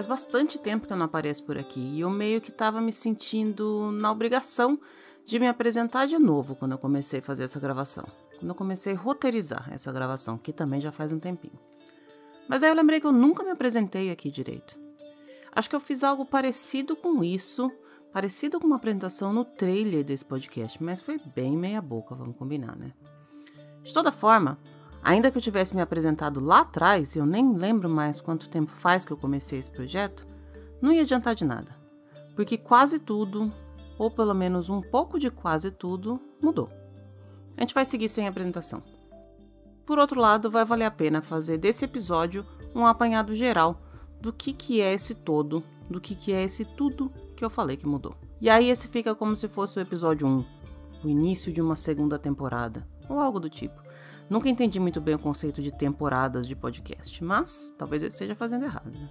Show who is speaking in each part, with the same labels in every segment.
Speaker 1: Faz bastante tempo que eu não apareço por aqui e eu meio que estava me sentindo na obrigação de me apresentar de novo quando eu comecei a fazer essa gravação. Quando eu comecei a roteirizar essa gravação, que também já faz um tempinho. Mas aí eu lembrei que eu nunca me apresentei aqui direito. Acho que eu fiz algo parecido com isso, parecido com uma apresentação no trailer desse podcast, mas foi bem meia boca, vamos combinar, né? De toda forma, Ainda que eu tivesse me apresentado lá atrás, eu nem lembro mais quanto tempo faz que eu comecei esse projeto, não ia adiantar de nada, porque quase tudo, ou pelo menos um pouco de quase tudo, mudou. A gente vai seguir sem apresentação. Por outro lado, vai valer a pena fazer desse episódio um apanhado geral do que, que é esse todo, do que, que é esse tudo que eu falei que mudou. E aí esse fica como se fosse o episódio 1, o início de uma segunda temporada, ou algo do tipo. Nunca entendi muito bem o conceito de temporadas de podcast, mas talvez eu esteja fazendo errado. Né?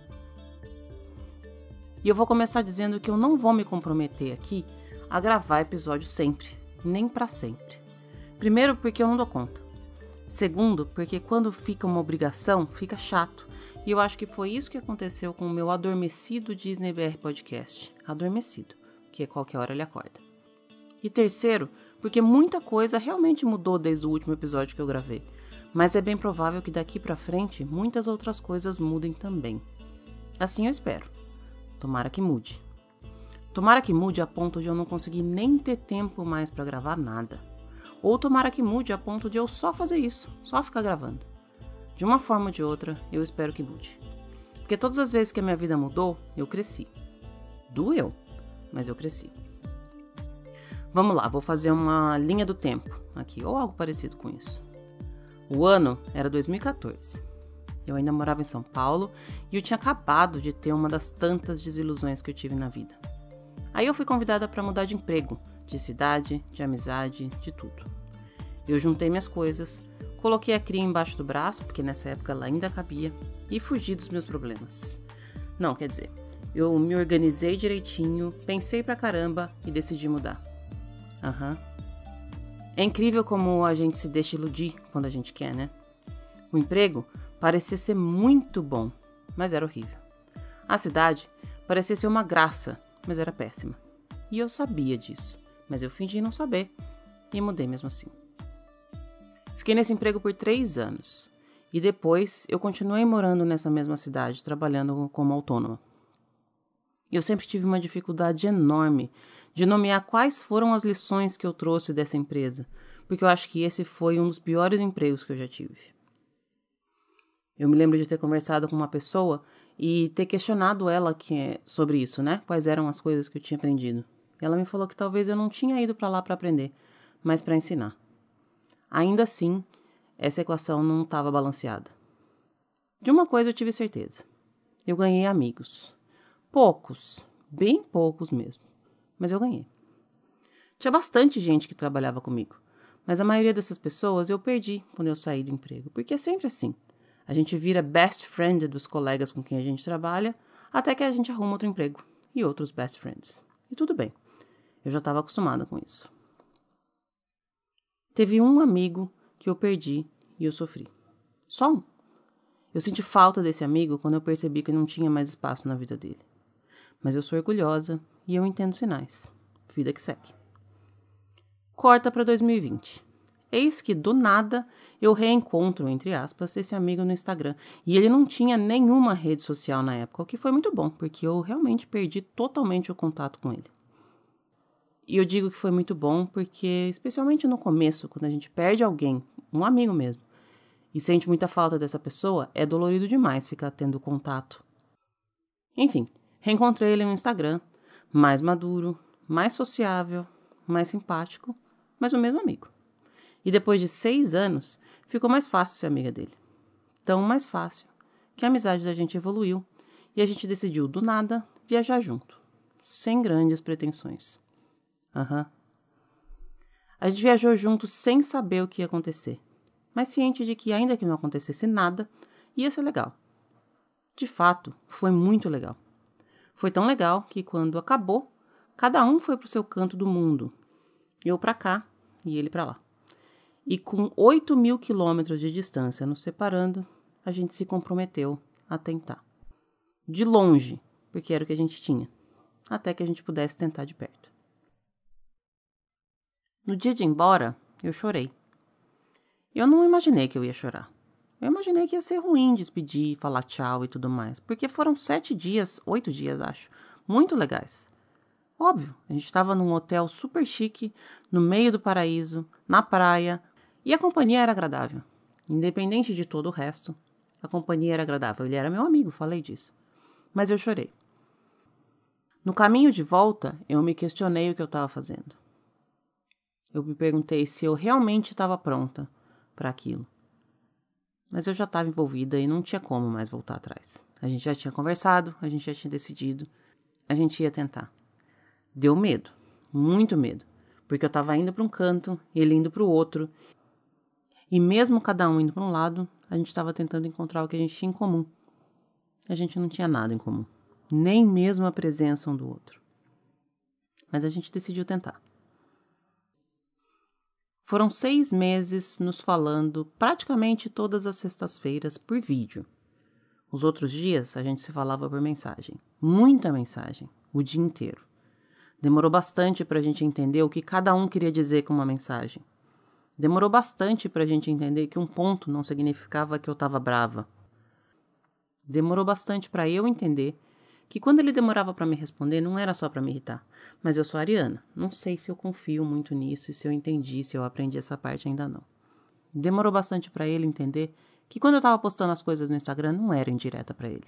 Speaker 1: E eu vou começar dizendo que eu não vou me comprometer aqui a gravar episódio sempre, nem para sempre. Primeiro, porque eu não dou conta. Segundo, porque quando fica uma obrigação, fica chato. E eu acho que foi isso que aconteceu com o meu adormecido Disney BR Podcast. Adormecido, porque qualquer hora ele acorda. E terceiro, porque muita coisa realmente mudou desde o último episódio que eu gravei, mas é bem provável que daqui para frente muitas outras coisas mudem também. Assim eu espero. Tomara que mude. Tomara que mude a ponto de eu não conseguir nem ter tempo mais para gravar nada. Ou tomara que mude a ponto de eu só fazer isso, só ficar gravando. De uma forma ou de outra, eu espero que mude. Porque todas as vezes que a minha vida mudou, eu cresci. Doeu, mas eu cresci. Vamos lá, vou fazer uma linha do tempo aqui, ou algo parecido com isso. O ano era 2014. Eu ainda morava em São Paulo e eu tinha acabado de ter uma das tantas desilusões que eu tive na vida. Aí eu fui convidada para mudar de emprego, de cidade, de amizade, de tudo. Eu juntei minhas coisas, coloquei a cria embaixo do braço, porque nessa época ela ainda cabia, e fugi dos meus problemas. Não, quer dizer, eu me organizei direitinho, pensei pra caramba e decidi mudar. Aham. Uhum. É incrível como a gente se deixa iludir quando a gente quer, né? O emprego parecia ser muito bom, mas era horrível. A cidade parecia ser uma graça, mas era péssima. E eu sabia disso, mas eu fingi não saber e mudei mesmo assim. Fiquei nesse emprego por três anos e depois eu continuei morando nessa mesma cidade, trabalhando como autônoma. Eu sempre tive uma dificuldade enorme de nomear quais foram as lições que eu trouxe dessa empresa, porque eu acho que esse foi um dos piores empregos que eu já tive. Eu me lembro de ter conversado com uma pessoa e ter questionado ela que é sobre isso, né? Quais eram as coisas que eu tinha aprendido. Ela me falou que talvez eu não tinha ido para lá para aprender, mas para ensinar. Ainda assim, essa equação não estava balanceada. De uma coisa eu tive certeza. Eu ganhei amigos. Poucos, bem poucos mesmo mas eu ganhei. Tinha bastante gente que trabalhava comigo, mas a maioria dessas pessoas eu perdi quando eu saí do emprego, porque é sempre assim. A gente vira best friend dos colegas com quem a gente trabalha, até que a gente arruma outro emprego e outros best friends. E tudo bem, eu já estava acostumada com isso. Teve um amigo que eu perdi e eu sofri. Só um. Eu senti falta desse amigo quando eu percebi que não tinha mais espaço na vida dele. Mas eu sou orgulhosa e eu entendo sinais. Vida que segue. Corta para 2020. Eis que, do nada, eu reencontro, entre aspas, esse amigo no Instagram. E ele não tinha nenhuma rede social na época, o que foi muito bom, porque eu realmente perdi totalmente o contato com ele. E eu digo que foi muito bom porque, especialmente no começo, quando a gente perde alguém, um amigo mesmo, e sente muita falta dessa pessoa, é dolorido demais ficar tendo contato. Enfim, reencontrei ele no Instagram mais maduro, mais sociável, mais simpático, mas o mesmo amigo. E depois de seis anos, ficou mais fácil ser amiga dele. Tão mais fácil que a amizade da gente evoluiu e a gente decidiu, do nada, viajar junto, sem grandes pretensões. Aham. Uhum. A gente viajou junto sem saber o que ia acontecer, mas ciente de que, ainda que não acontecesse nada, ia ser legal. De fato, foi muito legal. Foi tão legal que quando acabou, cada um foi para o seu canto do mundo. Eu para cá e ele para lá. E com 8 mil quilômetros de distância nos separando, a gente se comprometeu a tentar. de longe, porque era o que a gente tinha, até que a gente pudesse tentar de perto. No dia de ir embora, eu chorei. Eu não imaginei que eu ia chorar. Eu imaginei que ia ser ruim despedir, falar tchau e tudo mais, porque foram sete dias, oito dias, acho, muito legais. Óbvio, a gente estava num hotel super chique, no meio do paraíso, na praia, e a companhia era agradável. Independente de todo o resto, a companhia era agradável. Ele era meu amigo, falei disso. Mas eu chorei. No caminho de volta, eu me questionei o que eu estava fazendo. Eu me perguntei se eu realmente estava pronta para aquilo. Mas eu já estava envolvida e não tinha como mais voltar atrás. A gente já tinha conversado, a gente já tinha decidido, a gente ia tentar. Deu medo, muito medo, porque eu estava indo para um canto, ele indo para o outro, e mesmo cada um indo para um lado, a gente estava tentando encontrar o que a gente tinha em comum. A gente não tinha nada em comum, nem mesmo a presença um do outro. Mas a gente decidiu tentar. Foram seis meses nos falando praticamente todas as sextas-feiras por vídeo. Os outros dias a gente se falava por mensagem. Muita mensagem, o dia inteiro. Demorou bastante para a gente entender o que cada um queria dizer com uma mensagem. Demorou bastante para a gente entender que um ponto não significava que eu estava brava. Demorou bastante para eu entender que quando ele demorava para me responder não era só para me irritar. Mas eu sou ariana, não sei se eu confio muito nisso e se eu entendi, se eu aprendi essa parte ainda não. Demorou bastante para ele entender que quando eu estava postando as coisas no Instagram não era indireta para ele.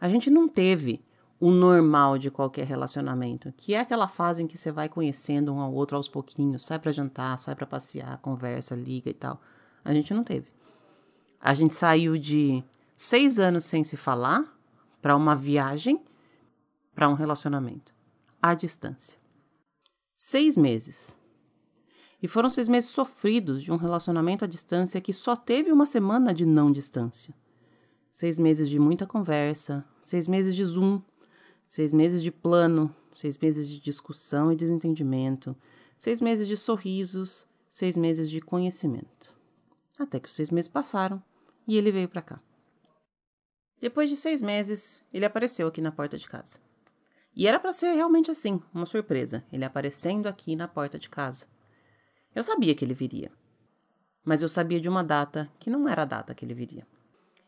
Speaker 1: A gente não teve o normal de qualquer relacionamento, que é aquela fase em que você vai conhecendo um ao outro aos pouquinhos, sai para jantar, sai para passear, conversa, liga e tal. A gente não teve. A gente saiu de seis anos sem se falar para uma viagem, para um relacionamento, à distância. Seis meses. E foram seis meses sofridos de um relacionamento à distância que só teve uma semana de não distância. Seis meses de muita conversa, seis meses de Zoom, seis meses de plano, seis meses de discussão e desentendimento, seis meses de sorrisos, seis meses de conhecimento. Até que os seis meses passaram e ele veio para cá. Depois de seis meses, ele apareceu aqui na porta de casa. E era para ser realmente assim, uma surpresa, ele aparecendo aqui na porta de casa. Eu sabia que ele viria. Mas eu sabia de uma data que não era a data que ele viria.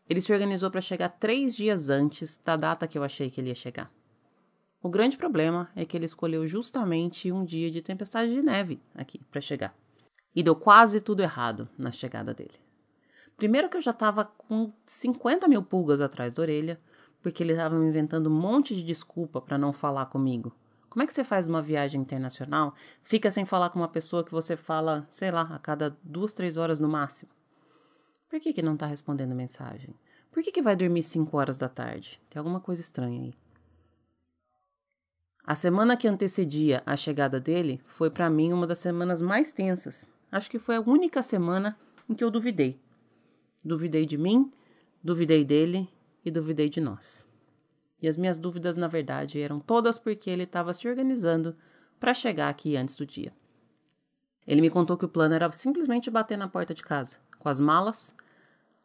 Speaker 1: Ele se organizou para chegar três dias antes da data que eu achei que ele ia chegar. O grande problema é que ele escolheu justamente um dia de tempestade de neve aqui para chegar. E deu quase tudo errado na chegada dele. Primeiro que eu já tava com 50 mil pulgas atrás da orelha, porque ele tava me inventando um monte de desculpa para não falar comigo. Como é que você faz uma viagem internacional, fica sem falar com uma pessoa que você fala, sei lá, a cada duas, três horas no máximo? Por que, que não tá respondendo mensagem? Por que, que vai dormir 5 horas da tarde? Tem alguma coisa estranha aí. A semana que antecedia a chegada dele foi para mim uma das semanas mais tensas. Acho que foi a única semana em que eu duvidei. Duvidei de mim, duvidei dele e duvidei de nós. E as minhas dúvidas, na verdade, eram todas porque ele estava se organizando para chegar aqui antes do dia. Ele me contou que o plano era simplesmente bater na porta de casa, com as malas,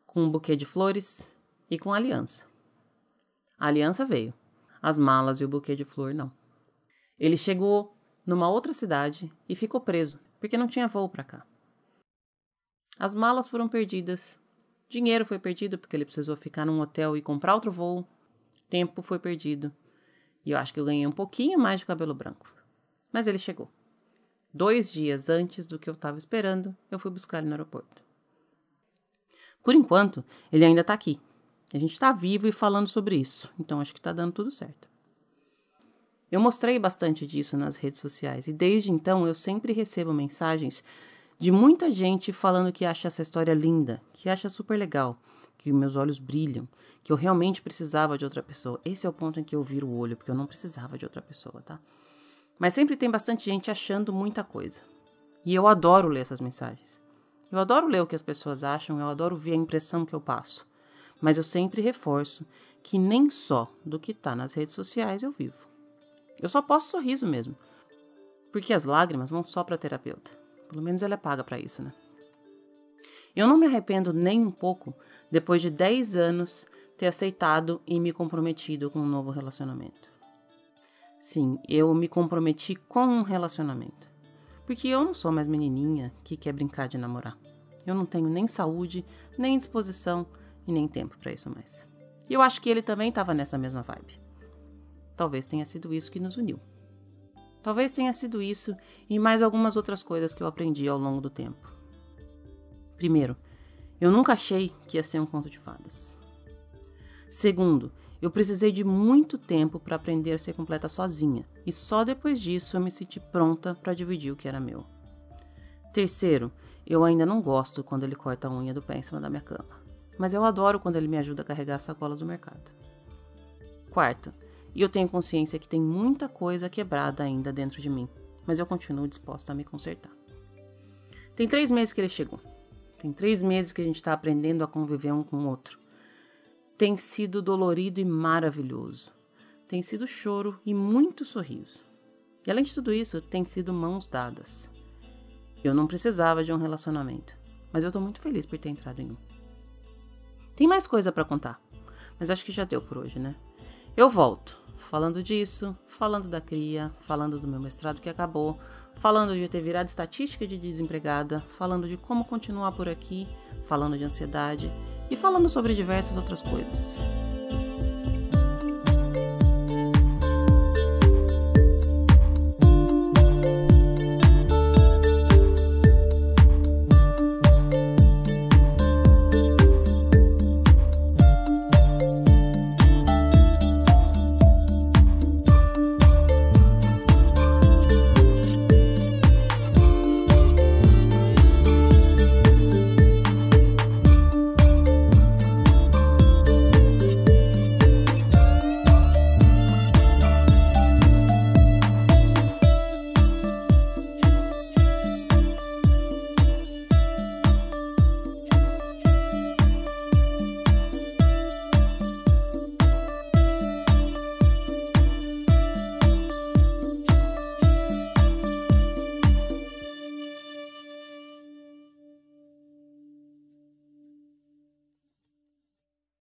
Speaker 1: com um buquê de flores e com a aliança. A aliança veio, as malas e o buquê de flor não. Ele chegou numa outra cidade e ficou preso, porque não tinha voo para cá. As malas foram perdidas Dinheiro foi perdido porque ele precisou ficar num hotel e comprar outro voo. Tempo foi perdido. E eu acho que eu ganhei um pouquinho mais de cabelo branco. Mas ele chegou. Dois dias antes do que eu estava esperando, eu fui buscar ele no aeroporto. Por enquanto, ele ainda está aqui. A gente está vivo e falando sobre isso, então acho que está dando tudo certo. Eu mostrei bastante disso nas redes sociais e desde então eu sempre recebo mensagens de muita gente falando que acha essa história linda, que acha super legal, que meus olhos brilham, que eu realmente precisava de outra pessoa. Esse é o ponto em que eu viro o olho, porque eu não precisava de outra pessoa, tá? Mas sempre tem bastante gente achando muita coisa. E eu adoro ler essas mensagens. Eu adoro ler o que as pessoas acham, eu adoro ver a impressão que eu passo. Mas eu sempre reforço que nem só do que tá nas redes sociais eu vivo. Eu só posso sorriso mesmo, porque as lágrimas vão só para terapeuta. Pelo menos ela é paga para isso, né? Eu não me arrependo nem um pouco, depois de 10 anos, ter aceitado e me comprometido com um novo relacionamento. Sim, eu me comprometi com um relacionamento. Porque eu não sou mais menininha que quer brincar de namorar. Eu não tenho nem saúde, nem disposição e nem tempo para isso mais. E eu acho que ele também estava nessa mesma vibe. Talvez tenha sido isso que nos uniu. Talvez tenha sido isso e mais algumas outras coisas que eu aprendi ao longo do tempo. Primeiro, eu nunca achei que ia ser um conto de fadas. Segundo, eu precisei de muito tempo para aprender a ser completa sozinha, e só depois disso eu me senti pronta para dividir o que era meu. Terceiro, eu ainda não gosto quando ele corta a unha do pé em cima da minha cama, mas eu adoro quando ele me ajuda a carregar as sacolas do mercado. Quarto, e eu tenho consciência que tem muita coisa quebrada ainda dentro de mim, mas eu continuo disposta a me consertar. Tem três meses que ele chegou. Tem três meses que a gente está aprendendo a conviver um com o outro. Tem sido dolorido e maravilhoso. Tem sido choro e muito sorriso. E além de tudo isso, tem sido mãos dadas. Eu não precisava de um relacionamento, mas eu estou muito feliz por ter entrado em um. Tem mais coisa para contar, mas acho que já deu por hoje, né? Eu volto, falando disso, falando da cria, falando do meu mestrado que acabou, falando de ter virado estatística de desempregada, falando de como continuar por aqui, falando de ansiedade e falando sobre diversas outras coisas.